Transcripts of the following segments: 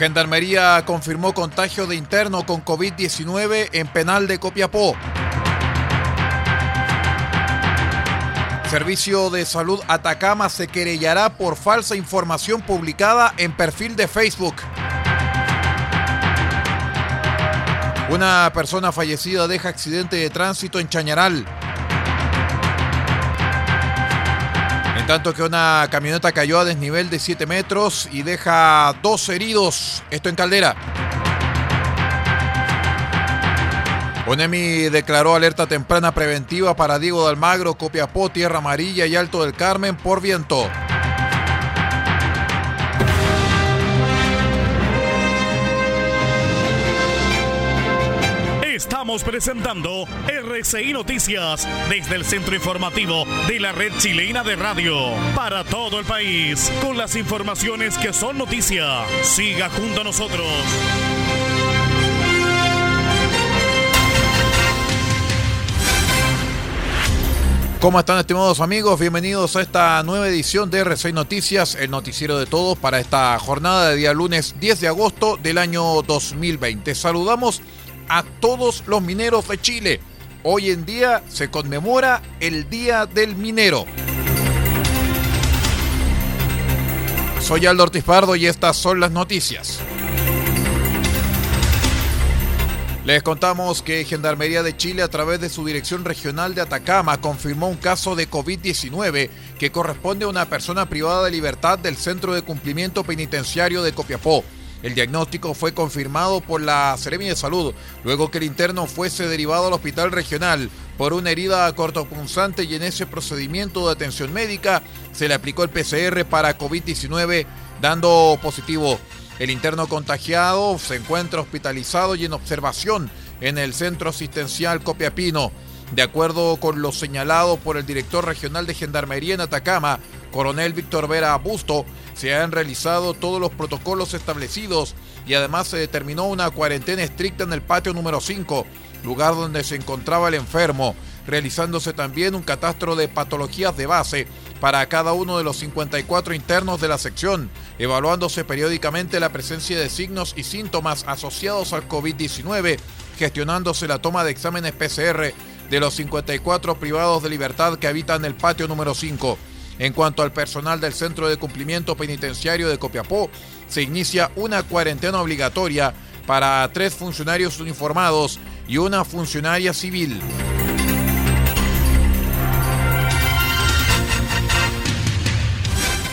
Gendarmería confirmó contagio de interno con COVID-19 en penal de Copiapó. Servicio de Salud Atacama se querellará por falsa información publicada en perfil de Facebook. Una persona fallecida deja accidente de tránsito en Chañaral. Tanto que una camioneta cayó a desnivel de 7 metros y deja dos heridos. Esto en Caldera. ONEMI declaró alerta temprana preventiva para Diego de Almagro, Copiapó, Tierra Amarilla y Alto del Carmen por viento. Presentando RCI Noticias desde el centro informativo de la red chilena de radio para todo el país con las informaciones que son noticia. Siga junto a nosotros. ¿Cómo están estimados amigos? Bienvenidos a esta nueva edición de RCI Noticias, el noticiero de todos para esta jornada de día lunes 10 de agosto del año 2020. Saludamos a todos los mineros de Chile. Hoy en día se conmemora el Día del Minero. Soy Aldo Ortiz Pardo y estas son las noticias. Les contamos que Gendarmería de Chile a través de su Dirección Regional de Atacama confirmó un caso de COVID-19 que corresponde a una persona privada de libertad del Centro de Cumplimiento Penitenciario de Copiapó. El diagnóstico fue confirmado por la Seremi de Salud, luego que el interno fuese derivado al hospital regional por una herida cortopunzante y en ese procedimiento de atención médica se le aplicó el PCR para COVID-19 dando positivo. El interno contagiado se encuentra hospitalizado y en observación en el centro asistencial Copiapino. De acuerdo con lo señalado por el director regional de Gendarmería en Atacama, coronel Víctor Vera Busto, se han realizado todos los protocolos establecidos y además se determinó una cuarentena estricta en el patio número 5, lugar donde se encontraba el enfermo, realizándose también un catastro de patologías de base para cada uno de los 54 internos de la sección, evaluándose periódicamente la presencia de signos y síntomas asociados al COVID-19, gestionándose la toma de exámenes PCR de los 54 privados de libertad que habitan el patio número 5. En cuanto al personal del Centro de Cumplimiento Penitenciario de Copiapó, se inicia una cuarentena obligatoria para tres funcionarios uniformados y una funcionaria civil.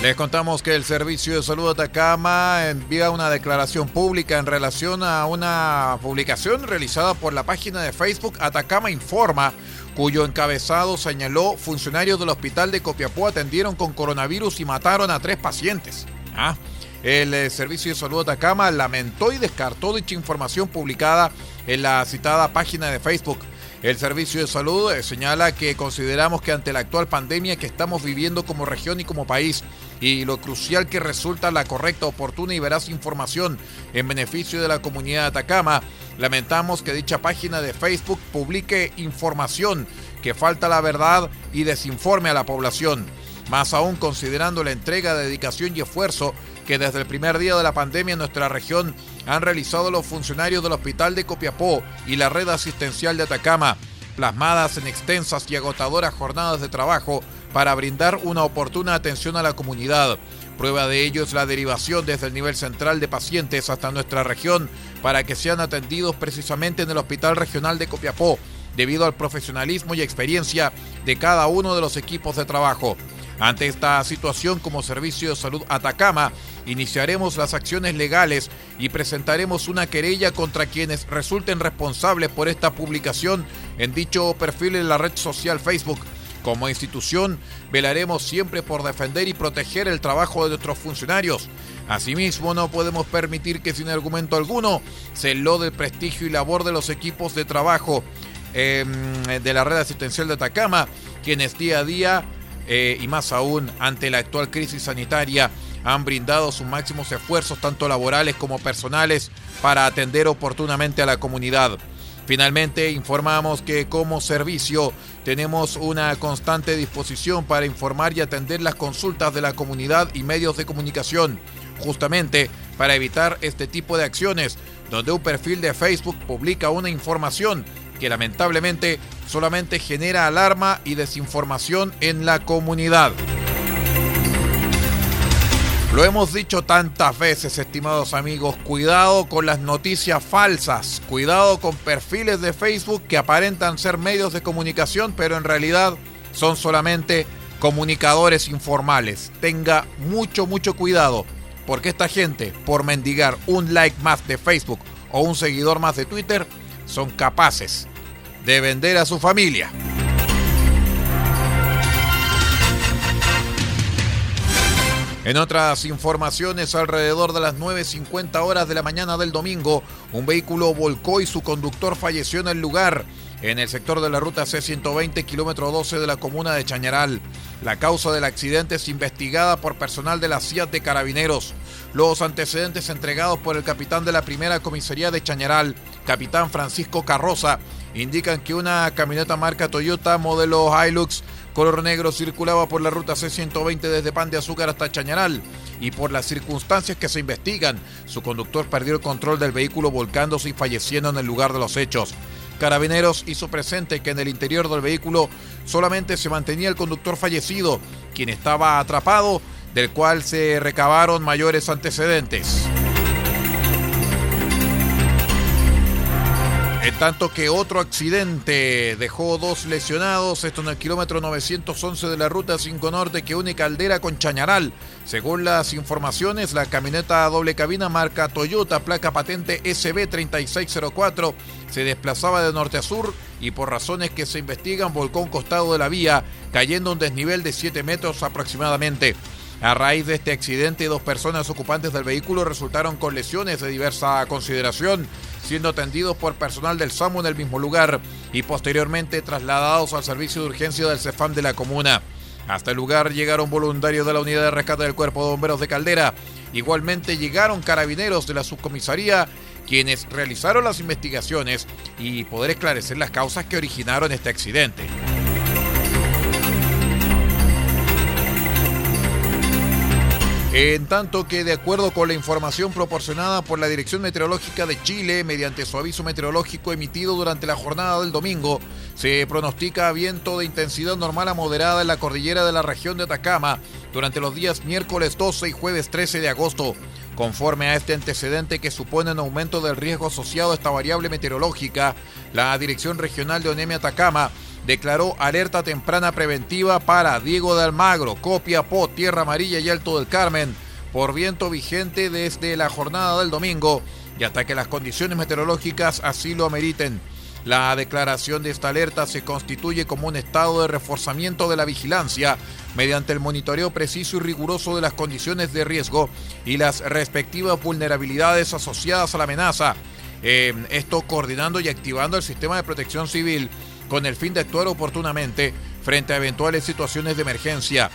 Les contamos que el Servicio de Salud de Atacama envía una declaración pública en relación a una publicación realizada por la página de Facebook Atacama Informa, cuyo encabezado señaló funcionarios del hospital de Copiapó atendieron con coronavirus y mataron a tres pacientes. Ah, el eh, Servicio de Salud de Atacama lamentó y descartó dicha información publicada en la citada página de Facebook. El Servicio de Salud eh, señala que consideramos que ante la actual pandemia que estamos viviendo como región y como país, y lo crucial que resulta la correcta, oportuna y veraz información en beneficio de la comunidad de Atacama, lamentamos que dicha página de Facebook publique información que falta la verdad y desinforme a la población. Más aún considerando la entrega, dedicación y esfuerzo que desde el primer día de la pandemia en nuestra región han realizado los funcionarios del Hospital de Copiapó y la red asistencial de Atacama, plasmadas en extensas y agotadoras jornadas de trabajo para brindar una oportuna atención a la comunidad. Prueba de ello es la derivación desde el nivel central de pacientes hasta nuestra región para que sean atendidos precisamente en el Hospital Regional de Copiapó, debido al profesionalismo y experiencia de cada uno de los equipos de trabajo. Ante esta situación, como Servicio de Salud Atacama, iniciaremos las acciones legales y presentaremos una querella contra quienes resulten responsables por esta publicación en dicho perfil en la red social Facebook. Como institución, velaremos siempre por defender y proteger el trabajo de nuestros funcionarios. Asimismo, no podemos permitir que sin argumento alguno se lode el prestigio y labor de los equipos de trabajo em, de la red asistencial de Atacama, quienes día a día eh, y más aún ante la actual crisis sanitaria, han brindado sus máximos esfuerzos, tanto laborales como personales, para atender oportunamente a la comunidad. Finalmente, informamos que como servicio tenemos una constante disposición para informar y atender las consultas de la comunidad y medios de comunicación, justamente para evitar este tipo de acciones, donde un perfil de Facebook publica una información que lamentablemente solamente genera alarma y desinformación en la comunidad. Lo hemos dicho tantas veces, estimados amigos, cuidado con las noticias falsas, cuidado con perfiles de Facebook que aparentan ser medios de comunicación, pero en realidad son solamente comunicadores informales. Tenga mucho, mucho cuidado, porque esta gente, por mendigar un like más de Facebook o un seguidor más de Twitter, son capaces de vender a su familia. En otras informaciones, alrededor de las 9.50 horas de la mañana del domingo, un vehículo volcó y su conductor falleció en el lugar, en el sector de la ruta C120, kilómetro 12 de la comuna de Chañaral. La causa del accidente es investigada por personal de la CIA de Carabineros. Los antecedentes entregados por el capitán de la primera comisaría de Chañaral, capitán Francisco Carroza, indican que una camioneta marca Toyota modelo Hilux color negro circulaba por la ruta C120 desde Pan de Azúcar hasta Chañaral y por las circunstancias que se investigan, su conductor perdió el control del vehículo volcándose y falleciendo en el lugar de los hechos. Carabineros hizo presente que en el interior del vehículo solamente se mantenía el conductor fallecido, quien estaba atrapado, del cual se recabaron mayores antecedentes. En tanto que otro accidente dejó dos lesionados, esto en el kilómetro 911 de la ruta 5 Norte que une Caldera con Chañaral. Según las informaciones, la camioneta doble cabina marca Toyota, placa patente SB3604, se desplazaba de norte a sur y por razones que se investigan volcó un costado de la vía, cayendo un desnivel de 7 metros aproximadamente. A raíz de este accidente, dos personas ocupantes del vehículo resultaron con lesiones de diversa consideración, siendo atendidos por personal del SAMU en el mismo lugar y posteriormente trasladados al servicio de urgencia del CEFAM de la comuna. Hasta el lugar llegaron voluntarios de la unidad de rescate del Cuerpo de Bomberos de Caldera. Igualmente llegaron carabineros de la subcomisaría, quienes realizaron las investigaciones y poder esclarecer las causas que originaron este accidente. En tanto que, de acuerdo con la información proporcionada por la Dirección Meteorológica de Chile, mediante su aviso meteorológico emitido durante la jornada del domingo, se pronostica viento de intensidad normal a moderada en la cordillera de la región de Atacama durante los días miércoles 12 y jueves 13 de agosto. Conforme a este antecedente que supone un aumento del riesgo asociado a esta variable meteorológica, la Dirección Regional de Onemia Atacama declaró alerta temprana preventiva para Diego de Almagro, Copiapó, Tierra Amarilla y Alto del Carmen por viento vigente desde la jornada del domingo y hasta que las condiciones meteorológicas así lo ameriten. La declaración de esta alerta se constituye como un estado de reforzamiento de la vigilancia mediante el monitoreo preciso y riguroso de las condiciones de riesgo y las respectivas vulnerabilidades asociadas a la amenaza. Eh, esto coordinando y activando el sistema de protección civil con el fin de actuar oportunamente frente a eventuales situaciones de emergencia.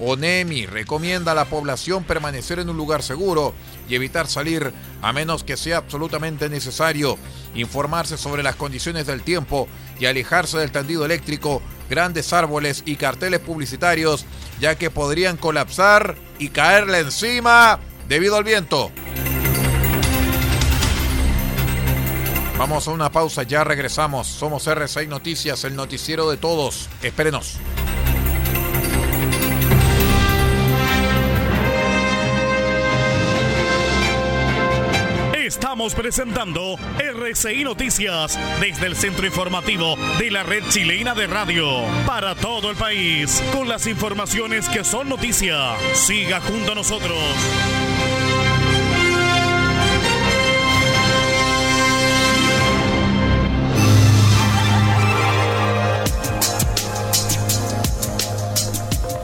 ONEMI recomienda a la población permanecer en un lugar seguro y evitar salir a menos que sea absolutamente necesario, informarse sobre las condiciones del tiempo y alejarse del tendido eléctrico, grandes árboles y carteles publicitarios, ya que podrían colapsar y caerle encima debido al viento. Vamos a una pausa, ya regresamos. Somos R6 Noticias, el noticiero de todos. Espérenos. Estamos presentando RCI Noticias desde el centro informativo de la red chilena de radio para todo el país con las informaciones que son noticia. Siga junto a nosotros.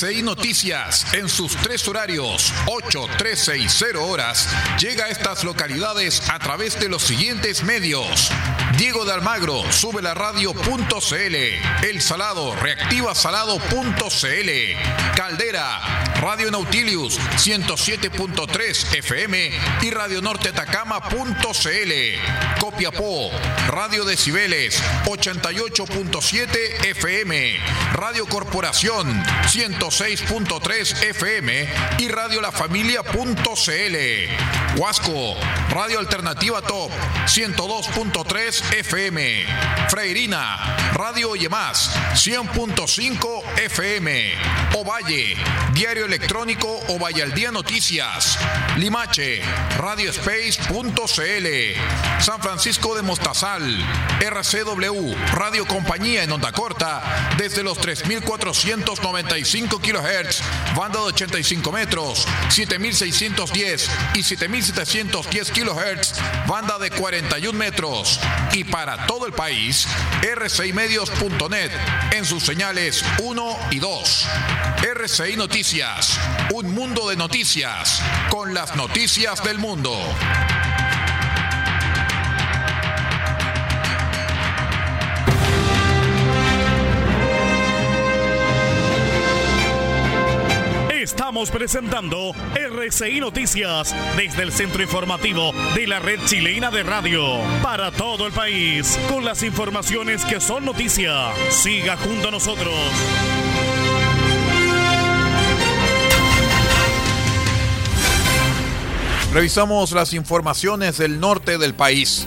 RCI Noticias, en sus tres horarios, 8, 13 y 0 horas, llega a estas localidades a través de los siguientes medios. Diego de Almagro, sube la radio.cl. El Salado, reactiva salado.cl. Caldera, Radio Nautilius, 107.3 FM y Radio Norte Atacama.cl. Copiapó, Radio Decibeles, 88.7 FM. Radio Corporación, 106.3 FM y Radio La Familia.cl. Huasco, Radio Alternativa Top, 102.3 FM. Freirina, Radio Más, 100.5 FM. Ovalle, Diario Electrónico al Día Noticias. Limache, RadioSpace.cl. San Francisco de Mostazal, RCW, Radio Compañía en onda corta, desde los 3495 kHz, banda de 85 metros, 7610 y 7710 kHz, banda de 41 metros. Y para todo el país, rcimedios.net en sus señales 1 y 2. RCI Un mundo de noticias, con las noticias del mundo. Estamos presentando RCI Noticias desde el centro informativo de la red chilena de radio para todo el país con las informaciones que son noticia. Siga junto a nosotros. Revisamos las informaciones del norte del país.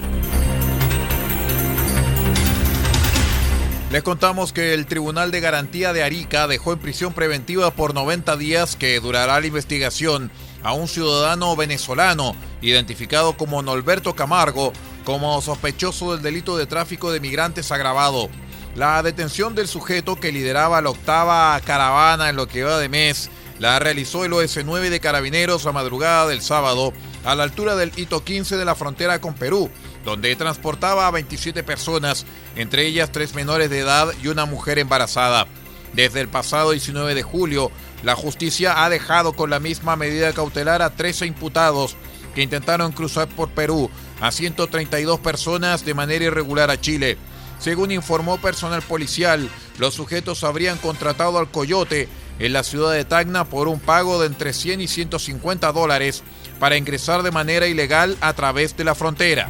Les contamos que el Tribunal de Garantía de Arica dejó en prisión preventiva por 90 días que durará la investigación a un ciudadano venezolano identificado como Norberto Camargo como sospechoso del delito de tráfico de migrantes agravado. La detención del sujeto que lideraba la octava caravana en lo que va de mes la realizó el OS9 de Carabineros a madrugada del sábado a la altura del hito 15 de la frontera con Perú donde transportaba a 27 personas, entre ellas tres menores de edad y una mujer embarazada. Desde el pasado 19 de julio, la justicia ha dejado con la misma medida cautelar a 13 imputados que intentaron cruzar por Perú a 132 personas de manera irregular a Chile. Según informó personal policial, los sujetos habrían contratado al coyote en la ciudad de Tacna por un pago de entre 100 y 150 dólares para ingresar de manera ilegal a través de la frontera.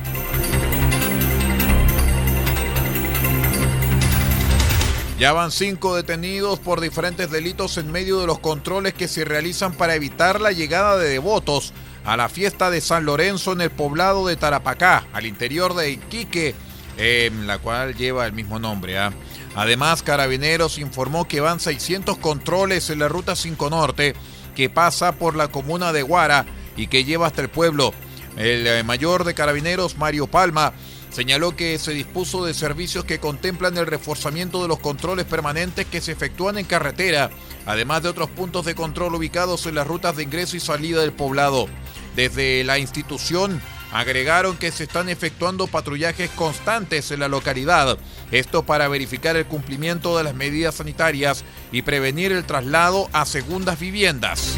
Ya van cinco detenidos por diferentes delitos en medio de los controles que se realizan para evitar la llegada de devotos a la fiesta de San Lorenzo en el poblado de Tarapacá, al interior de Iquique, en la cual lleva el mismo nombre. ¿ah? Además, Carabineros informó que van 600 controles en la Ruta 5 Norte, que pasa por la comuna de Guara y que lleva hasta el pueblo. El eh, mayor de Carabineros, Mario Palma, Señaló que se dispuso de servicios que contemplan el reforzamiento de los controles permanentes que se efectúan en carretera, además de otros puntos de control ubicados en las rutas de ingreso y salida del poblado. Desde la institución Agregaron que se están efectuando patrullajes constantes en la localidad, esto para verificar el cumplimiento de las medidas sanitarias y prevenir el traslado a segundas viviendas.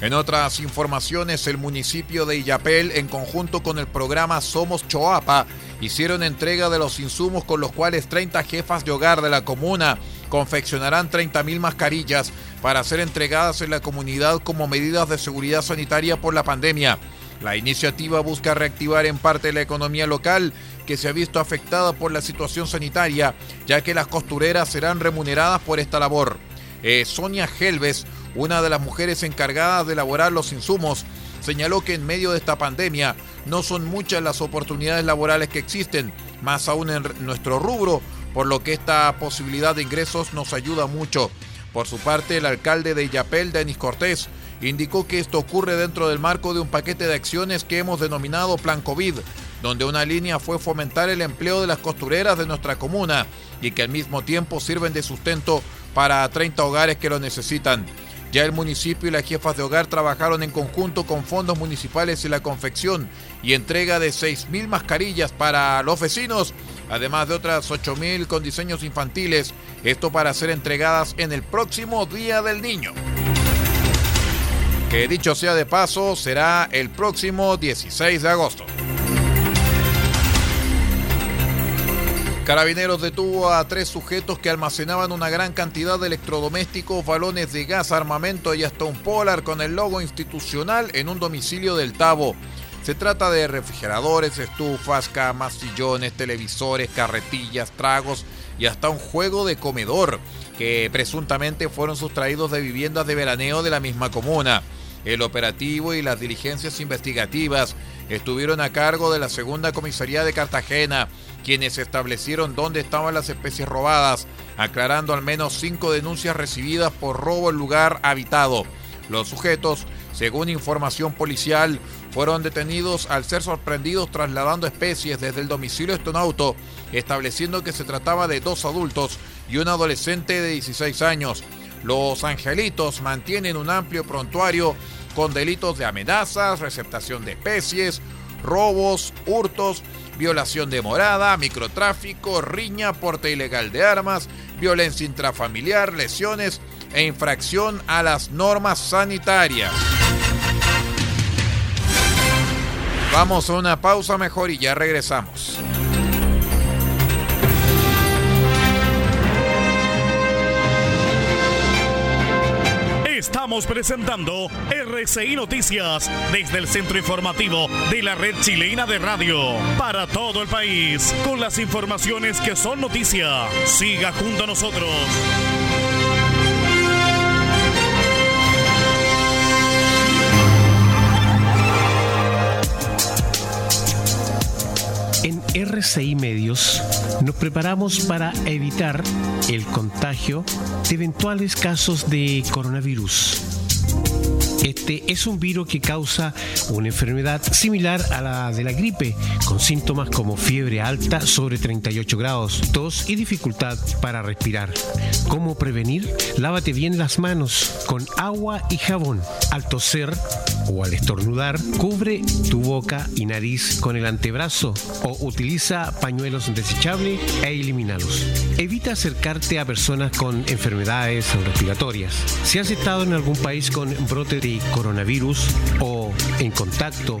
En otras informaciones, el municipio de Illapel, en conjunto con el programa Somos Choapa, hicieron entrega de los insumos con los cuales 30 jefas de hogar de la comuna confeccionarán 30.000 mascarillas para ser entregadas en la comunidad como medidas de seguridad sanitaria por la pandemia. La iniciativa busca reactivar en parte la economía local que se ha visto afectada por la situación sanitaria, ya que las costureras serán remuneradas por esta labor. Eh, Sonia Helves, una de las mujeres encargadas de elaborar los insumos, señaló que en medio de esta pandemia no son muchas las oportunidades laborales que existen, más aún en nuestro rubro, por lo que esta posibilidad de ingresos nos ayuda mucho. Por su parte, el alcalde de Yapel, Denis Cortés, indicó que esto ocurre dentro del marco de un paquete de acciones que hemos denominado Plan COVID, donde una línea fue fomentar el empleo de las costureras de nuestra comuna y que al mismo tiempo sirven de sustento para 30 hogares que lo necesitan. Ya el municipio y las jefas de hogar trabajaron en conjunto con fondos municipales en la confección y entrega de 6.000 mascarillas para los vecinos, además de otras 8.000 con diseños infantiles, esto para ser entregadas en el próximo Día del Niño. Que dicho sea de paso, será el próximo 16 de agosto. Carabineros detuvo a tres sujetos que almacenaban una gran cantidad de electrodomésticos, balones de gas, armamento y hasta un polar con el logo institucional en un domicilio del Tabo. Se trata de refrigeradores, estufas, camas, sillones, televisores, carretillas, tragos y hasta un juego de comedor que presuntamente fueron sustraídos de viviendas de veraneo de la misma comuna. El operativo y las diligencias investigativas estuvieron a cargo de la segunda comisaría de Cartagena quienes establecieron dónde estaban las especies robadas, aclarando al menos cinco denuncias recibidas por robo en lugar habitado. Los sujetos, según información policial, fueron detenidos al ser sorprendidos trasladando especies desde el domicilio Estonauto, estableciendo que se trataba de dos adultos y un adolescente de 16 años. Los angelitos mantienen un amplio prontuario con delitos de amenazas, receptación de especies, robos, hurtos violación de morada, microtráfico, riña, porte ilegal de armas, violencia intrafamiliar, lesiones e infracción a las normas sanitarias. Vamos a una pausa mejor y ya regresamos. Estamos presentando RCI Noticias desde el centro informativo de la red chilena de radio para todo el país con las informaciones que son noticia. Siga junto a nosotros. RCI Medios nos preparamos para evitar el contagio de eventuales casos de coronavirus. Este es un virus que causa una enfermedad similar a la de la gripe, con síntomas como fiebre alta sobre 38 grados, tos y dificultad para respirar. ¿Cómo prevenir? Lávate bien las manos con agua y jabón. Al toser o al estornudar, cubre tu boca y nariz con el antebrazo o utiliza pañuelos desechables e elimínalos. Evita acercarte a personas con enfermedades respiratorias. Si has estado en algún país con brote de coronavirus o en contacto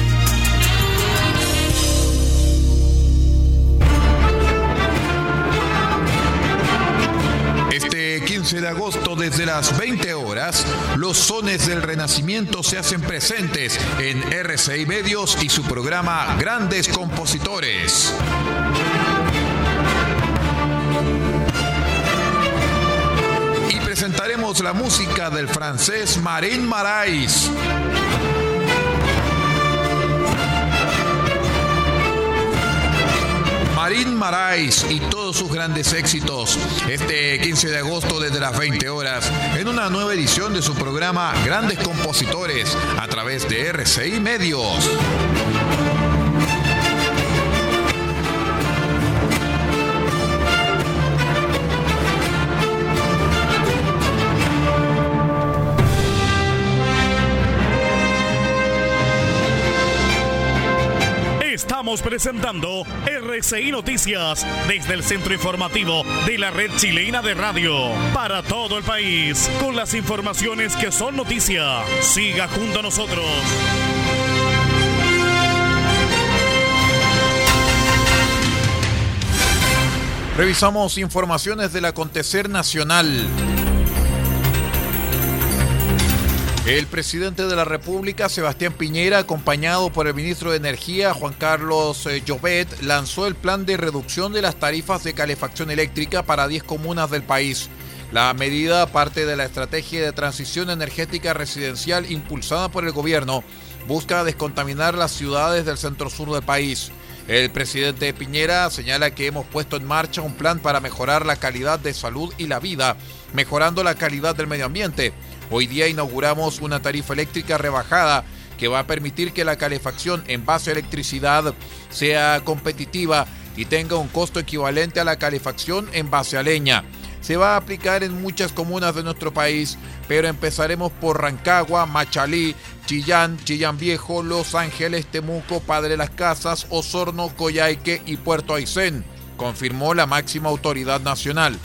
De agosto desde las 20 horas, los sones del Renacimiento se hacen presentes en RCI Medios y su programa Grandes Compositores. Y presentaremos la música del francés Marín Marais. Marín Marais y todos sus grandes éxitos este 15 de agosto desde las 20 horas en una nueva edición de su programa Grandes Compositores a través de RCI Medios. Presentando RCI Noticias desde el centro informativo de la red chilena de radio para todo el país con las informaciones que son noticia. Siga junto a nosotros. Revisamos informaciones del acontecer nacional. El presidente de la República, Sebastián Piñera, acompañado por el ministro de Energía, Juan Carlos eh, Llobet, lanzó el plan de reducción de las tarifas de calefacción eléctrica para 10 comunas del país. La medida parte de la estrategia de transición energética residencial impulsada por el gobierno. Busca descontaminar las ciudades del centro-sur del país. El presidente Piñera señala que hemos puesto en marcha un plan para mejorar la calidad de salud y la vida, mejorando la calidad del medio ambiente. Hoy día inauguramos una tarifa eléctrica rebajada que va a permitir que la calefacción en base a electricidad sea competitiva y tenga un costo equivalente a la calefacción en base a leña. Se va a aplicar en muchas comunas de nuestro país, pero empezaremos por Rancagua, Machalí, Chillán, Chillán Viejo, Los Ángeles, Temuco, Padre Las Casas, Osorno, Coyhaique y Puerto Aysén, confirmó la máxima autoridad nacional.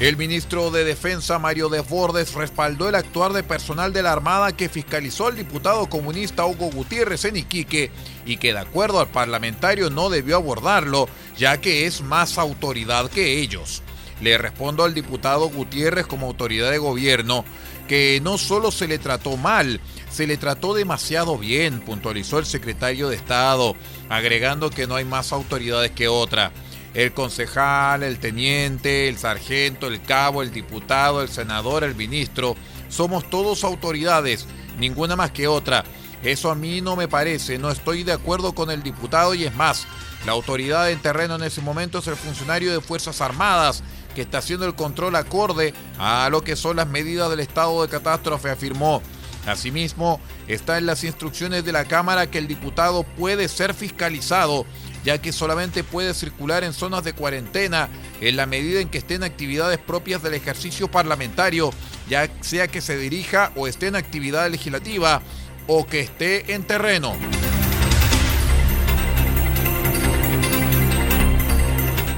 El ministro de Defensa, Mario Desbordes, respaldó el actuar de personal de la Armada que fiscalizó al diputado comunista Hugo Gutiérrez en Iquique y que de acuerdo al parlamentario no debió abordarlo, ya que es más autoridad que ellos. Le respondo al diputado Gutiérrez como autoridad de gobierno que no solo se le trató mal, se le trató demasiado bien, puntualizó el secretario de Estado, agregando que no hay más autoridades que otra el concejal, el teniente, el sargento, el cabo, el diputado, el senador, el ministro, somos todos autoridades, ninguna más que otra. Eso a mí no me parece, no estoy de acuerdo con el diputado y es más, la autoridad en terreno en ese momento es el funcionario de Fuerzas Armadas que está haciendo el control acorde a lo que son las medidas del estado de catástrofe, afirmó. Asimismo, está en las instrucciones de la Cámara que el diputado puede ser fiscalizado ya que solamente puede circular en zonas de cuarentena en la medida en que esté en actividades propias del ejercicio parlamentario, ya sea que se dirija o esté en actividad legislativa o que esté en terreno.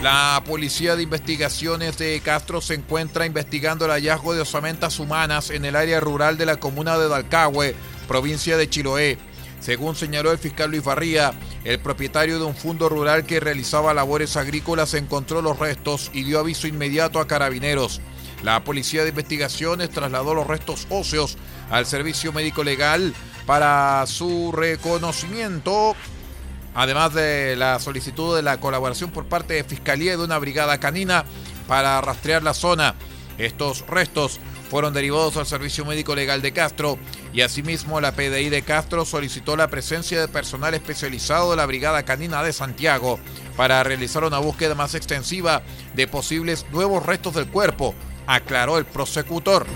La Policía de Investigaciones de Castro se encuentra investigando el hallazgo de osamentas humanas en el área rural de la comuna de Dalcahue, provincia de Chiloé. Según señaló el fiscal Luis Barría, el propietario de un fondo rural que realizaba labores agrícolas encontró los restos y dio aviso inmediato a carabineros. La policía de investigaciones trasladó los restos óseos al servicio médico legal para su reconocimiento, además de la solicitud de la colaboración por parte de Fiscalía y de una brigada canina para rastrear la zona. Estos restos fueron derivados al Servicio Médico Legal de Castro y asimismo la PDI de Castro solicitó la presencia de personal especializado de la Brigada Canina de Santiago para realizar una búsqueda más extensiva de posibles nuevos restos del cuerpo, aclaró el prosecutor.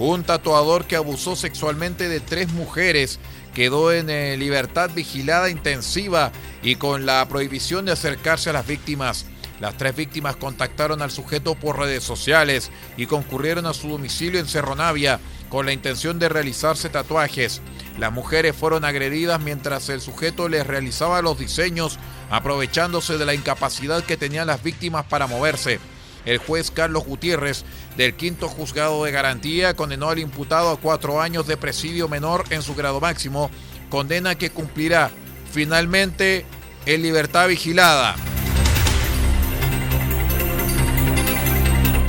Un tatuador que abusó sexualmente de tres mujeres quedó en eh, libertad vigilada intensiva y con la prohibición de acercarse a las víctimas. Las tres víctimas contactaron al sujeto por redes sociales y concurrieron a su domicilio en Cerro Navia con la intención de realizarse tatuajes. Las mujeres fueron agredidas mientras el sujeto les realizaba los diseños, aprovechándose de la incapacidad que tenían las víctimas para moverse. El juez Carlos Gutiérrez, del quinto juzgado de garantía, condenó al imputado a cuatro años de presidio menor en su grado máximo, condena que cumplirá finalmente en libertad vigilada.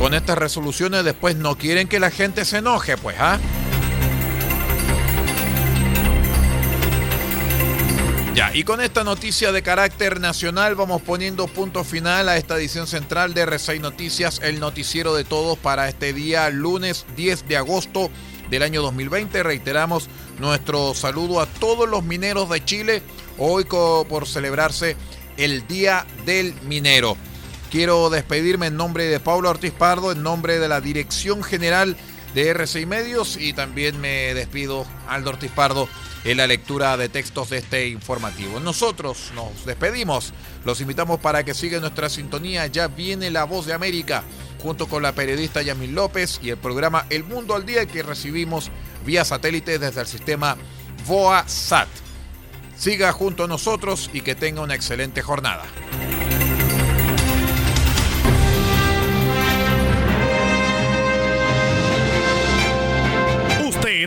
Con estas resoluciones después no quieren que la gente se enoje, pues, ¿ah? Ya, y con esta noticia de carácter nacional vamos poniendo punto final a esta edición central de R6 Noticias, el noticiero de todos para este día lunes 10 de agosto del año 2020. Reiteramos nuestro saludo a todos los mineros de Chile, hoy por celebrarse el Día del Minero. Quiero despedirme en nombre de Pablo Ortiz Pardo, en nombre de la Dirección General de R6 Medios y también me despido Aldo Ortiz Pardo en la lectura de textos de este informativo. Nosotros nos despedimos, los invitamos para que sigan nuestra sintonía, ya viene La Voz de América junto con la periodista Yamil López y el programa El Mundo al Día que recibimos vía satélite desde el sistema VOA-SAT. Siga junto a nosotros y que tenga una excelente jornada.